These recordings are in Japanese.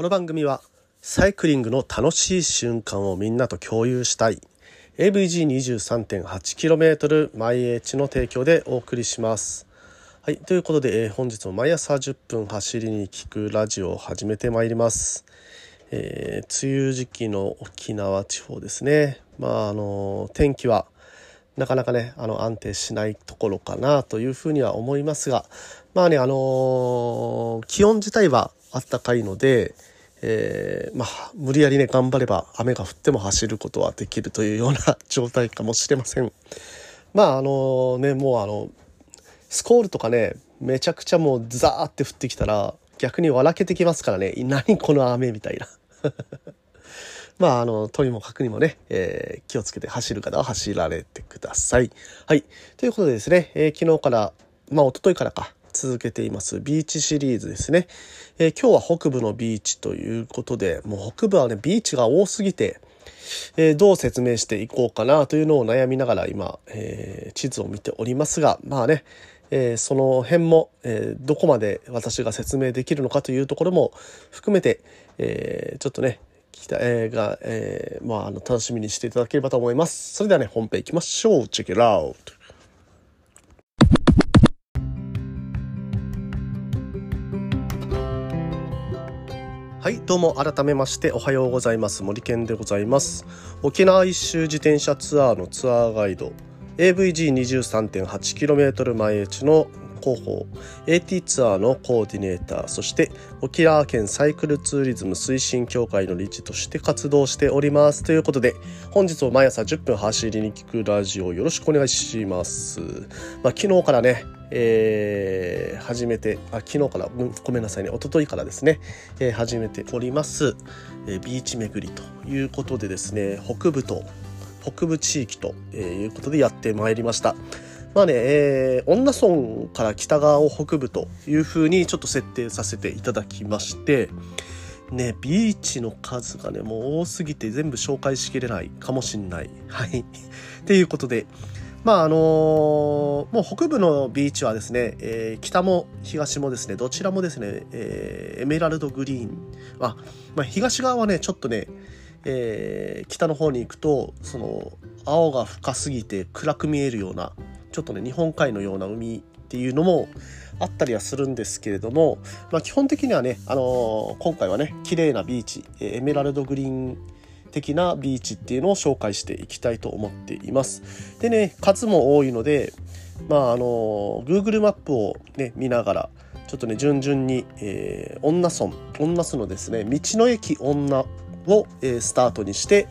この番組はサイクリングの楽しい瞬間をみんなと共有したい AVG23.8km 毎日の提供でお送りします。はい、ということで、えー、本日も毎朝10分走りに聞くラジオを始めてまいります。えー、梅雨時期の沖縄地方ですね。まああの天気はなかなかねあの安定しないところかなというふうには思いますがまあねあの気温自体はあったかいので、えー、まあ無理やりね頑張れば雨が降っても走ることはできるというような 状態かもしれません。まああのねもうあのスコールとかねめちゃくちゃもうザーって降ってきたら逆に笑けてきますからね何この雨みたいな。まあ、あの、とにもかくにもね、えー、気をつけて走る方は走られてください。はい。ということでですね、えー、昨日から、まあ、一昨日からか、続けていますビーチシリーズですね、えー、今日は北部のビーチということでもう北部はねビーチが多すぎて、えー、どう説明していこうかなというのを悩みながら今、えー、地図を見ておりますがまあねえ、その辺も、え、どこまで私が説明できるのかというところも含めて、え、ちょっとね聞きたいが、え、まあ、あの楽しみにしていただければと思います。それではね本編いきましょう。 Check it out。はいどうも改めましておはようございます。森健でございます。沖縄一周自転車ツアーのツアーガイド。AVG23.8km 前地の広報 AT ツアーのコーディネーターそして沖縄県サイクルツーリズム推進協会の理事として活動しております。ということで本日も毎朝10分走りに聞くラジオよろしくお願いします、まあ、昨日からねえー、始めてあ昨日からごめんなさいね。一昨日からですね、えー、始めております、えー、ビーチ巡りということでですね北部と北部地域とえいうことでやってまいりました。まあね、えー、女村から北側を北部というふうにちょっと設定させていただきまして、ね、ビーチの数がね、もう多すぎて全部紹介しきれないかもしんない。はい。ということで、まああのー、もう北部のビーチはですね、えー、北も東もですね、どちらもですね、えー、エメラルドグリーン。あ、まあ、東側はね、ちょっとね、えー、北の方に行くと、その、青が深すぎて暗く見えるような、ちょっとね日本海のような海っていうのもあったりはするんですけれども、まあ、基本的にはね、あのー、今回はね綺麗なビーチエメラルドグリーン的なビーチっていうのを紹介していきたいと思っています。でね数も多いのでまああの Google マップをね見ながらちょっとね順々に、えー、女村女村のですね道の駅女を、えー、スタートにして、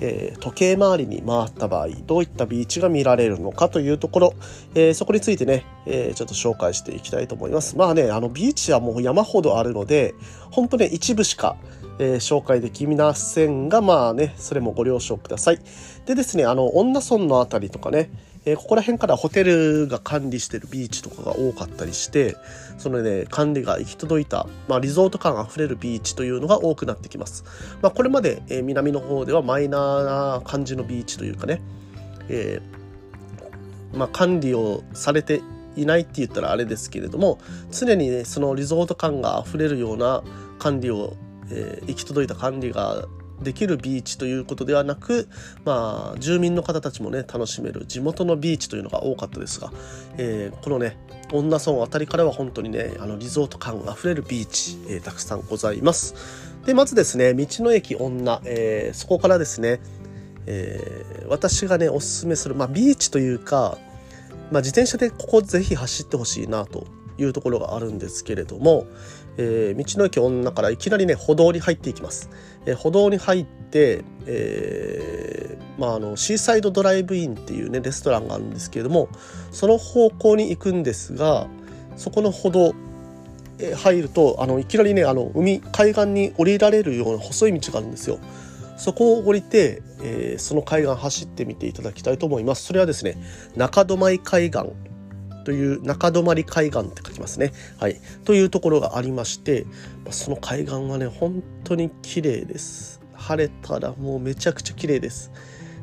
えー、時計回りに回った場合どういったビーチが見られるのかというところ、えー、そこについてね、えー、ちょっと紹介していきたいと思います。まあねあのビーチはもう山ほどあるので本当ね一部しか、え紹介できませんがまあねそれもご了承ください。でですねあの恩納村の辺りとかねえー、ここら辺からホテルが管理してるビーチとかが多かったりしてそのね管理が行き届いた、まあ、リゾート感あふれるビーチというのが多くなってきます、まあ、これまで、えー、南の方ではマイナーな感じのビーチというかね、えー、まあ、管理をされていないって言ったらあれですけれども常にねそのリゾート感があふれるような管理を、え、行き届いた管理ができるビーチということではなく、まあ、住民の方たちもね楽しめる地元のビーチというのが多かったですが、えー、このね女村あたりからは本当にねあのリゾート感あふれるビーチ、えー、たくさんございます。でまずですね道の駅女、えー、そこからですね、えー、私がねおすすめする、まあ、ビーチというか、まあ、自転車でここぜひ走ってほしいなというところがあるんですけれども、えー、道の駅女からいきなりね歩道に入っていきます、えー、歩道に入って、えー、まあ、あのシーサイドドライブインっていうねレストランがあるんですけれどもその方向に行くんですがそこの歩道入るとあのいきなりねあの海海岸に降りられるような細い道があるんですよ。そこを降りて、えー、その海岸走ってみていただきたいと思います。それはですね中止海岸という中泊海岸って書きますね。はい。というところがありまして、その海岸はね、本当に綺麗です。晴れたらもうめちゃくちゃ綺麗です。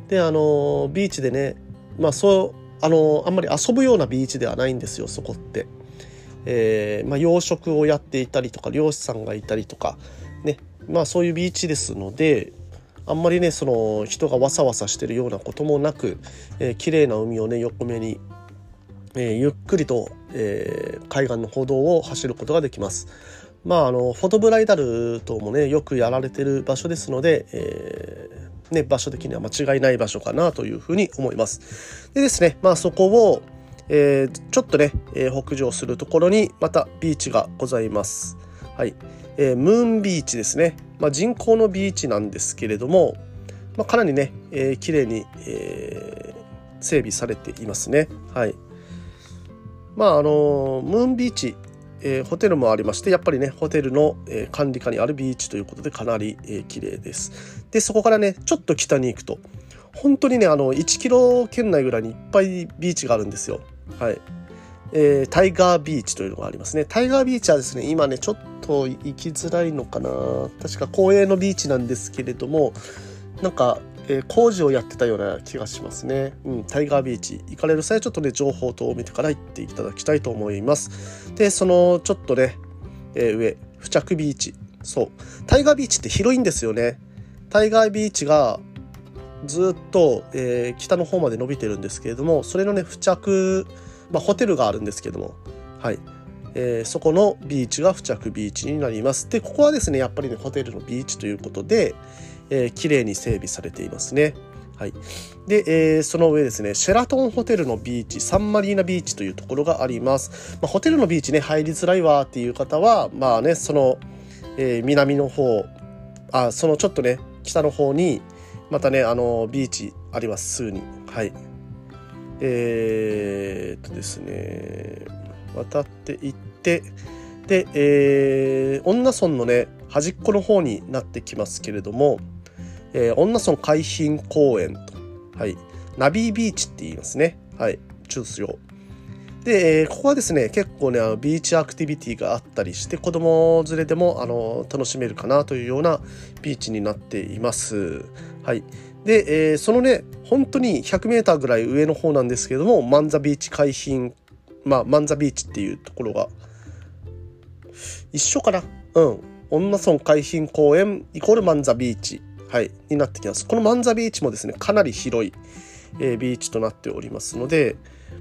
で、あの、ビーチでね、まあそう、あの、あんまり遊ぶようなビーチではないんですよ、そこって。えー、まあ、養殖をやっていたりとか、漁師さんがいたりとか、ねまあそういうビーチですのであんまりねその人がわさわさしてるようなこともなく、えー、綺麗な海をね横目に、えー、ゆっくりと、えー、海岸の歩道を走ることができます。まああのフォトブライダル等もねよくやられてる場所ですので、えー、ね、場所的には間違いない場所かなというふうに思います。でですね、まあそこを、えー、ちょっとね、え、北上するところにまたビーチがございます。はい。えー、ムーンビーチですね。まあ、人工のビーチなんですけれども、まあ、かなりね、えー、綺麗に、え、整備されていますね。はい。まああのムーンビーチ、えー、ホテルもありましてやっぱりねホテルの、えー、管理下にあるビーチということでかなり、えー、綺麗です。でそこからねちょっと北に行くと本当にねあの1キロ圏内ぐらいにいっぱいビーチがあるんですよ。はい。えー、タイガービーチというのがありますね。タイガービーチはですね、今ね、ちょっと行きづらいのかな。確か公営のビーチなんですけれども、なんか、えー、工事をやってたような気がしますね。うん、タイガービーチ行かれる際ちょっとね、情報等を見てから行っていただきたいと思います。で、そのちょっとね、えー、上、冨着ビーチ。そう。タイガービーチって広いんですよね。タイガービーチがずっと、えー、北の方まで伸びてるんですけれども、それのね、冨着、まあ、ホテルがあるんですけども、はい。えー、そこのビーチが冨着ビーチになります。で、ここはですね、やっぱりね、ホテルのビーチということで、えー、綺麗に整備されていますね。はい。で、えー、その上ですね、シェラトンホテルのビーチ、サンマリーナビーチというところがあります。まあ、ホテルのビーチね、入りづらいわっていう方は、まあね、その、えー、南の方、あ、そのちょっとね、北の方に、またね、あの、ビーチあります、すぐに。はい。えー、っとですね渡っていってで、えー、恩納村のね端っこの方になってきますけれども、えー、恩納村海浜公園と、はい、ナビービーチって言いますね。はい、中央。で、えー、ここはですね、結構ね、あのビーチアクティビティがあったりして、子供連れでもあの楽しめるかなというようなビーチになっています。はい。で、えー、そのね、本当に 100m ぐらい上の方なんですけども、マンザビーチ海浜、まあ、マンザビーチっていうところが、一緒かな？うん。女村海浜公園イコールマンザビーチ、はい、になってきます。このマンザビーチもですね、かなり広い、えー、ビーチとなっておりますので、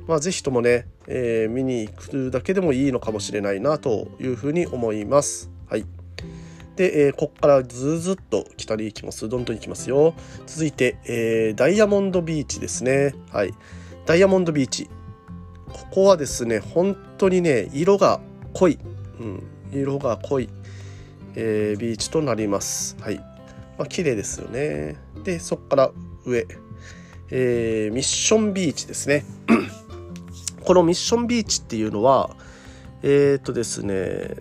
まあ、ぜひともね、えー、見に行くだけでもいいのかもしれないなというふうに思います。はい。で、えー、ここからずずっと北に行きます。どんどん行きますよ。続いて、えー、ダイヤモンドビーチですね。はい。ダイヤモンドビーチ。ここはですね、本当にね、色が濃い。うん、色が濃い、えー、ビーチとなります。はい。まあ、綺麗ですよね。で、そこから上。えー、ミッションビーチですね。このミッションビーチっていうのは、えっ、とですね、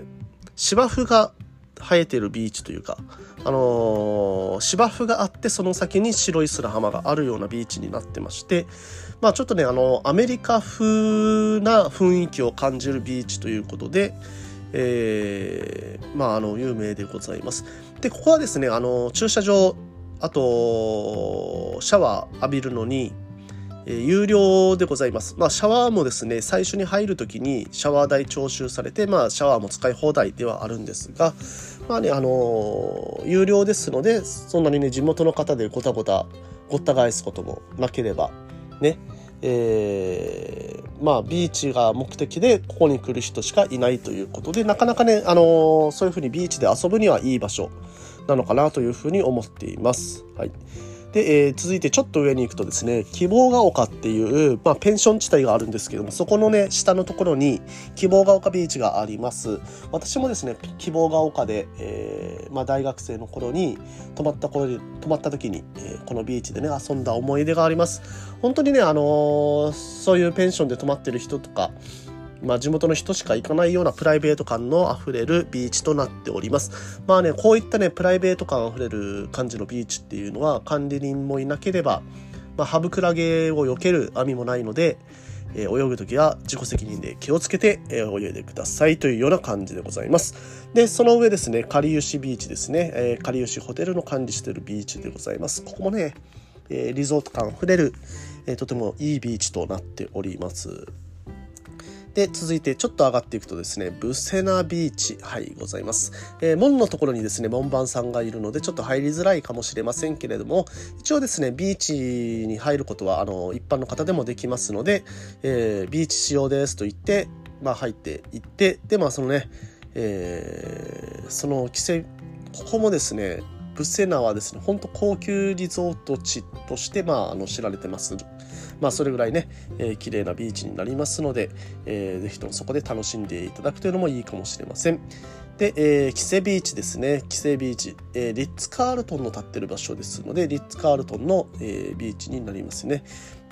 芝生が生えてるビーチというか、あのー、芝生があってその先に白い砂浜があるようなビーチになってまして、まあちょっとね、あの、アメリカ風な雰囲気を感じるビーチということで、えー、まああの、有名でございます。で、ここはですね、あの、駐車場、あと、シャワー浴びるのに、えー、有料でございます。まあ、シャワーもですね、最初に入るときにシャワー代徴収されて、まあ、シャワーも使い放題ではあるんですが、まあね、あのー、有料ですので、そんなにね、地元の方でごたごた、ごった返すこともなければ、ね、えー、まあ、ビーチが目的でここに来る人しかいないということで、なかなかね、あのー、そういうふうにビーチで遊ぶにはいい場所なのかなというふうに思っています。はい。で、えー、続いてちょっと上に行くとですね、希望が丘っていう、まあ、ペンション地帯があるんですけども、そこのね、下のところに希望が丘ビーチがあります。私もですね、希望が丘で、えー、まあ、大学生の頃に泊まった頃に、泊まった時に、えー、このビーチでね、遊んだ思い出があります。本当にね、あのそういうペンションで泊まってる人とか、まあ、地元の人しか行かないようなプライベート感のあふれるビーチとなっております。まあね、こういったね、プライベート感あふれる感じのビーチっていうのは管理人もいなければ、まあ、ハブクラゲを避ける網もないので、えー、泳ぐ時は自己責任で気をつけて、え、泳いでくださいというような感じでございます。で、その上ですね、かりゆしビーチですね、えー、かりゆしホテルの管理してるビーチでございます。ここもね、えー、リゾート感あふれる、えー、とてもいいビーチとなっております。で、続いてちょっと上がっていくとですね、ブセナビーチ、はい、ございます。えー、門のところにですね、門番さんがいるので、ちょっと入りづらいかもしれませんけれども、一応ですね、ビーチに入ることは、あの、一般の方でもできますので、えー、ビーチ仕様ですと言って、まあ、入っていって、で、まあ、そのね、えー、その規制、ここもですね、ブセナはですね、ほんと高級リゾート地として、まあ、あの知られてます。まあ、それぐらいね、えー、綺麗なビーチになりますので、えー、ぜひともそこで楽しんでいただくというのもいいかもしれません。で、えー、キセビーチですね。キセビーチ、えー、リッツ・カールトンの立ってる場所ですので、リッツ・カールトンの、えー、ビーチになりますね。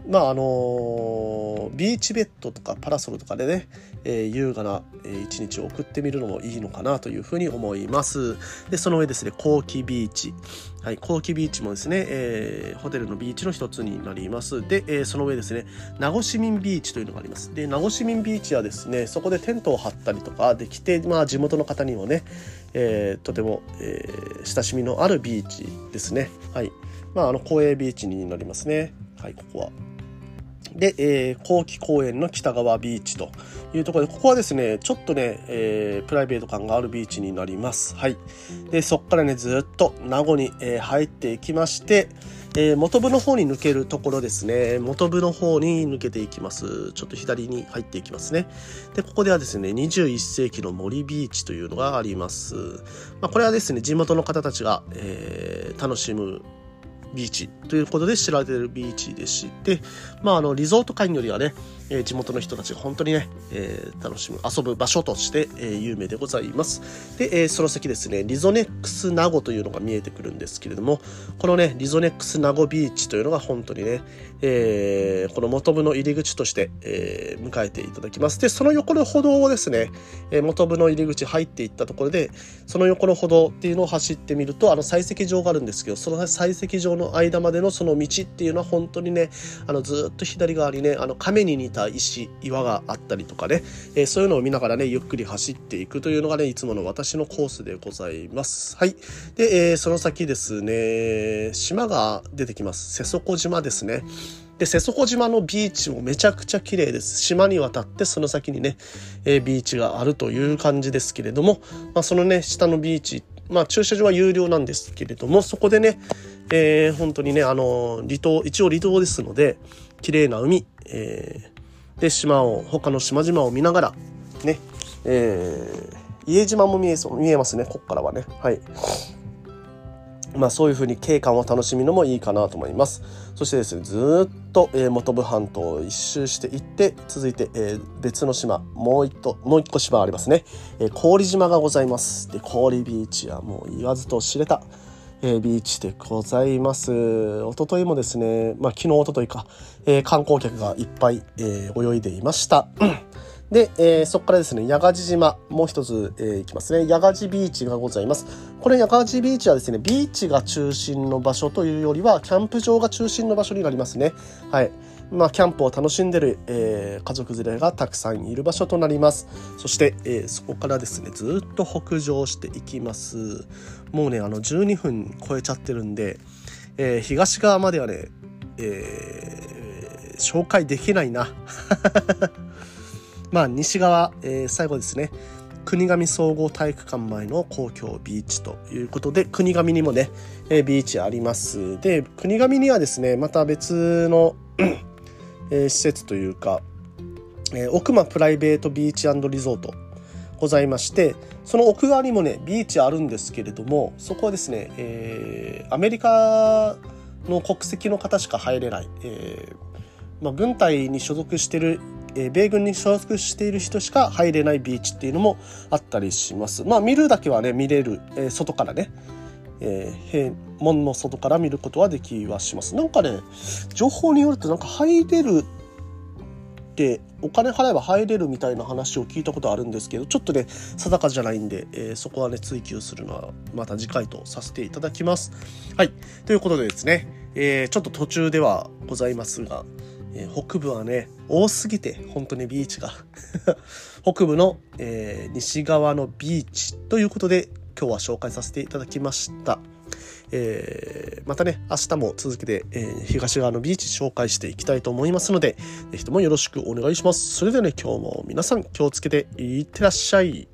まああのビーチベッドとかパラソルとかでね、えー、優雅な、一日を送ってみるのもいいのかなというふうに思います。で、その上ですね、後期ビーチ。はい、後期ビーチもですね、えー、ホテルのビーチの一つになります。で、えー、その上ですね、名護市民ビーチというのがあります。で、名護市民ビーチはですね、そこでテントを張ったりとかできて、まあ地元の方にもね、えー、とても、えー、親しみのあるビーチですね。はい。まあ、あの、公営ビーチになりますね。はい、ここは。で、えー、後期公園の北側ビーチというところで、ここはですね、ちょっとね、えー、プライベート感があるビーチになります。はい。で、そこからね、ずっと名護に、えー、入っていきまして、えー、元部の方に抜けるところですね。元部の方に抜けていきます。ちょっと左に入っていきますね。で、ここではですね、21世紀の森ビーチというのがあります。まあ、これはですね、地元の方たちが、え、楽しむビーチということで知られているビーチでして、まあ、あの、リゾート会よりはね、えー、地元の人たちが本当にね、えー、楽しむ、遊ぶ場所として、えー、有名でございます。で、えー、その先ですね、リゾネックスナゴというのが見えてくるんですけれども、このね、リゾネックスナゴビーチというのが本当にね、えー、この元部の入り口として、えー、迎えていただきます。で、その横の歩道をですね、えー、元部の入り口入っていったところで、その横の歩道っていうのを走ってみると、あの、採石場があるんですけど、その採石場のの間までのその道っていうのは本当にね、あの、ずっと左側にね、あの、亀に似た石、岩があったりとかね、えー、そういうのを見ながらね、ゆっくり走っていくというのがね、いつもの私のコースでございます。はい。で、えー、その先ですね、島が出てきます。瀬底島ですね。で、瀬底島のビーチもめちゃくちゃ綺麗です。島に渡ってその先にね、えー、ビーチがあるという感じですけれども、まあ、そのね、下のビーチ、まあ駐車場は有料なんですけれども、そこでね、えー、本当にね、あの、離島、一応離島ですので、綺麗な海、えー、で、島を、他の島々を見ながら、ね、えー、家島も見えそう、見えますね、こっからはね。はい。まあそういうふうに景観を楽しむのもいいかなと思います。そしてですね、ずっと、えー、本部半島を一周していって、続いて、えー、別の島、もう一個、もう一個島ありますね。えー、氷島がございます。で、氷ビーチはもう言わずと知れた、えー、ビーチでございます。おとといもですね、まあ昨日おとといか、えー、観光客がいっぱい、えー、泳いでいました。で、えー、そこからですね、八ヶ地島、もう一つ、えー、行きますね。八ヶ地ビーチがございます。これ、八ヶ地ビーチはですね、ビーチが中心の場所というよりは、キャンプ場が中心の場所になりますね。はい。まあ、キャンプを楽しんでる、えー、家族連れがたくさんいる場所となります。そして、えー、そこからですね、ずっと北上していきます。もうね、あの、12分超えちゃってるんで、えー、東側まではね、え、紹介できないな。まあ、西側、え、最後ですね。国頭総合体育館前の公共ビーチということで、国頭にもね、え、ビーチあります。で、国頭にはですね、また別の え、施設というか、え、奥間プライベートビーチリゾートございまして、その奥側にもね、ビーチあるんですけれども、そこはですね、えー、アメリカの国籍の方しか入れない、えーまあ、軍隊に所属してるえー、米軍に所属している人しか入れないビーチっていうのもあったりします。まあ見るだけはね、見れる、えー、外からね、えー、閉門の外から見ることはできはします。なんかね、情報によるとなんか入れるってお金払えば入れるみたいな話を聞いたことあるんですけど、ちょっとね、定かじゃないんで、えー、そこはね、追求するのはまた次回とさせていただきます。はい。ということでですね、えー、ちょっと途中ではございますが、えー、北部はね、多すぎて、本当にビーチが 北部の、えー、西側のビーチということで、今日は紹介させていただきました。えー、またね、明日も続けて、えー、東側のビーチ紹介していきたいと思いますので、ぜひともよろしくお願いします。それではね、今日も皆さん気をつけていってらっしゃい。